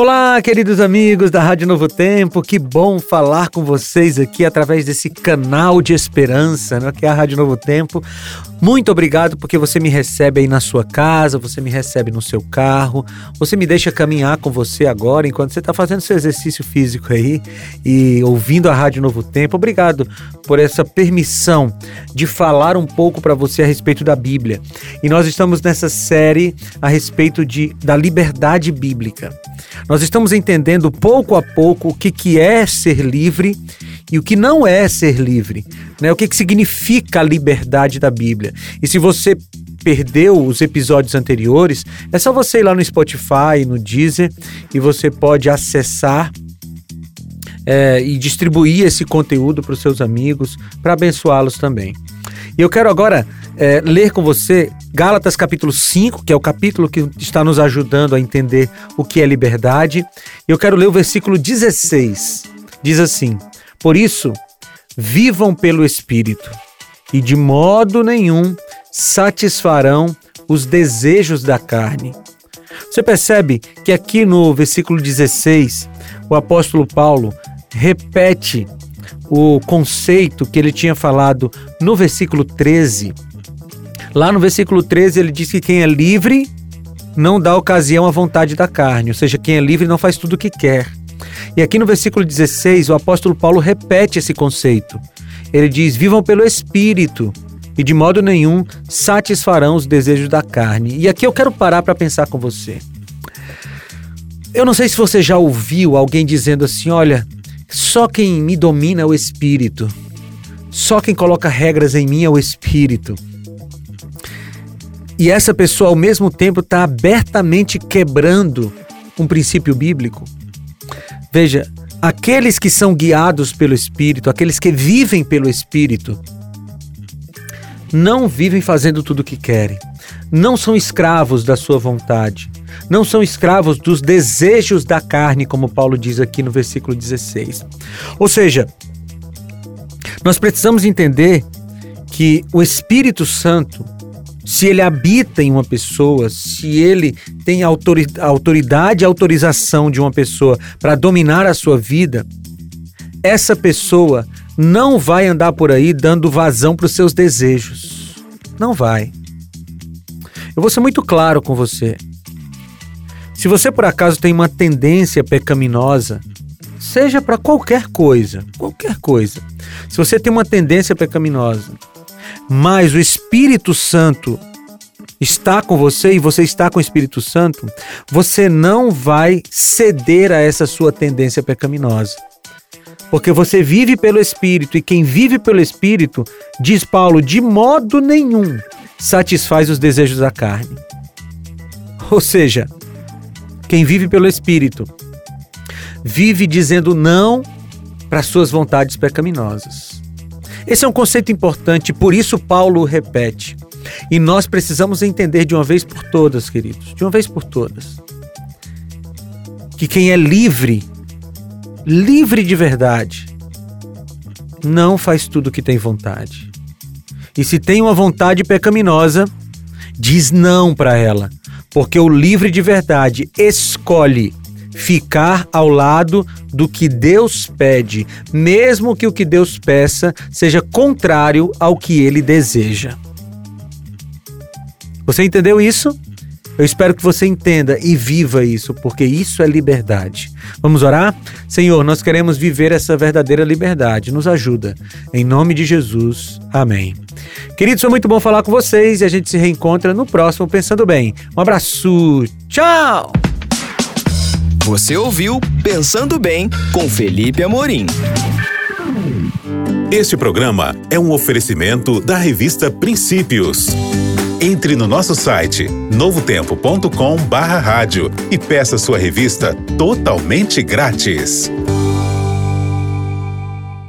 Olá, queridos amigos da Rádio Novo Tempo, que bom falar com vocês aqui através desse canal de esperança, né, que é a Rádio Novo Tempo. Muito obrigado porque você me recebe aí na sua casa, você me recebe no seu carro, você me deixa caminhar com você agora enquanto você está fazendo seu exercício físico aí e ouvindo a Rádio Novo Tempo. Obrigado por essa permissão de falar um pouco para você a respeito da Bíblia. E nós estamos nessa série a respeito de, da liberdade bíblica. Nós estamos entendendo pouco a pouco o que, que é ser livre e o que não é ser livre, né? O que, que significa a liberdade da Bíblia. E se você perdeu os episódios anteriores, é só você ir lá no Spotify, no Deezer e você pode acessar é, e distribuir esse conteúdo para os seus amigos, para abençoá-los também. E eu quero agora é, ler com você Gálatas capítulo 5, que é o capítulo que está nos ajudando a entender o que é liberdade. Eu quero ler o versículo 16. Diz assim: Por isso, vivam pelo Espírito, e de modo nenhum satisfarão os desejos da carne. Você percebe que aqui no versículo 16, o apóstolo Paulo repete o conceito que ele tinha falado no versículo 13. Lá no versículo 13 ele diz que quem é livre não dá ocasião à vontade da carne, ou seja, quem é livre não faz tudo o que quer. E aqui no versículo 16, o apóstolo Paulo repete esse conceito. Ele diz: Vivam pelo Espírito e de modo nenhum satisfarão os desejos da carne. E aqui eu quero parar para pensar com você. Eu não sei se você já ouviu alguém dizendo assim: olha, só quem me domina é o Espírito. Só quem coloca regras em mim é o Espírito. E essa pessoa, ao mesmo tempo, está abertamente quebrando um princípio bíblico. Veja, aqueles que são guiados pelo Espírito, aqueles que vivem pelo Espírito, não vivem fazendo tudo o que querem, não são escravos da sua vontade, não são escravos dos desejos da carne, como Paulo diz aqui no versículo 16. Ou seja, nós precisamos entender que o Espírito Santo, se ele habita em uma pessoa, se ele tem autoridade e autorização de uma pessoa para dominar a sua vida, essa pessoa não vai andar por aí dando vazão para os seus desejos. Não vai. Eu vou ser muito claro com você. Se você por acaso tem uma tendência pecaminosa, seja para qualquer coisa, qualquer coisa. Se você tem uma tendência pecaminosa, mas o Espírito Santo está com você e você está com o Espírito Santo, você não vai ceder a essa sua tendência pecaminosa. Porque você vive pelo Espírito e quem vive pelo Espírito, diz Paulo, de modo nenhum satisfaz os desejos da carne. Ou seja, quem vive pelo Espírito vive dizendo não para suas vontades pecaminosas. Esse é um conceito importante, por isso Paulo repete. E nós precisamos entender de uma vez por todas, queridos, de uma vez por todas, que quem é livre, livre de verdade, não faz tudo o que tem vontade. E se tem uma vontade pecaminosa, diz não para ela porque o livre de verdade escolhe ficar ao lado do que Deus pede, mesmo que o que Deus peça seja contrário ao que ele deseja. Você entendeu isso? Eu espero que você entenda e viva isso, porque isso é liberdade. Vamos orar? Senhor, nós queremos viver essa verdadeira liberdade. Nos ajuda. Em nome de Jesus. Amém. Queridos, foi muito bom falar com vocês e a gente se reencontra no próximo Pensando Bem. Um abraço. Tchau! Você ouviu Pensando Bem com Felipe Amorim. Este programa é um oferecimento da revista Princípios. Entre no nosso site novotempo.com/rádio e peça sua revista totalmente grátis.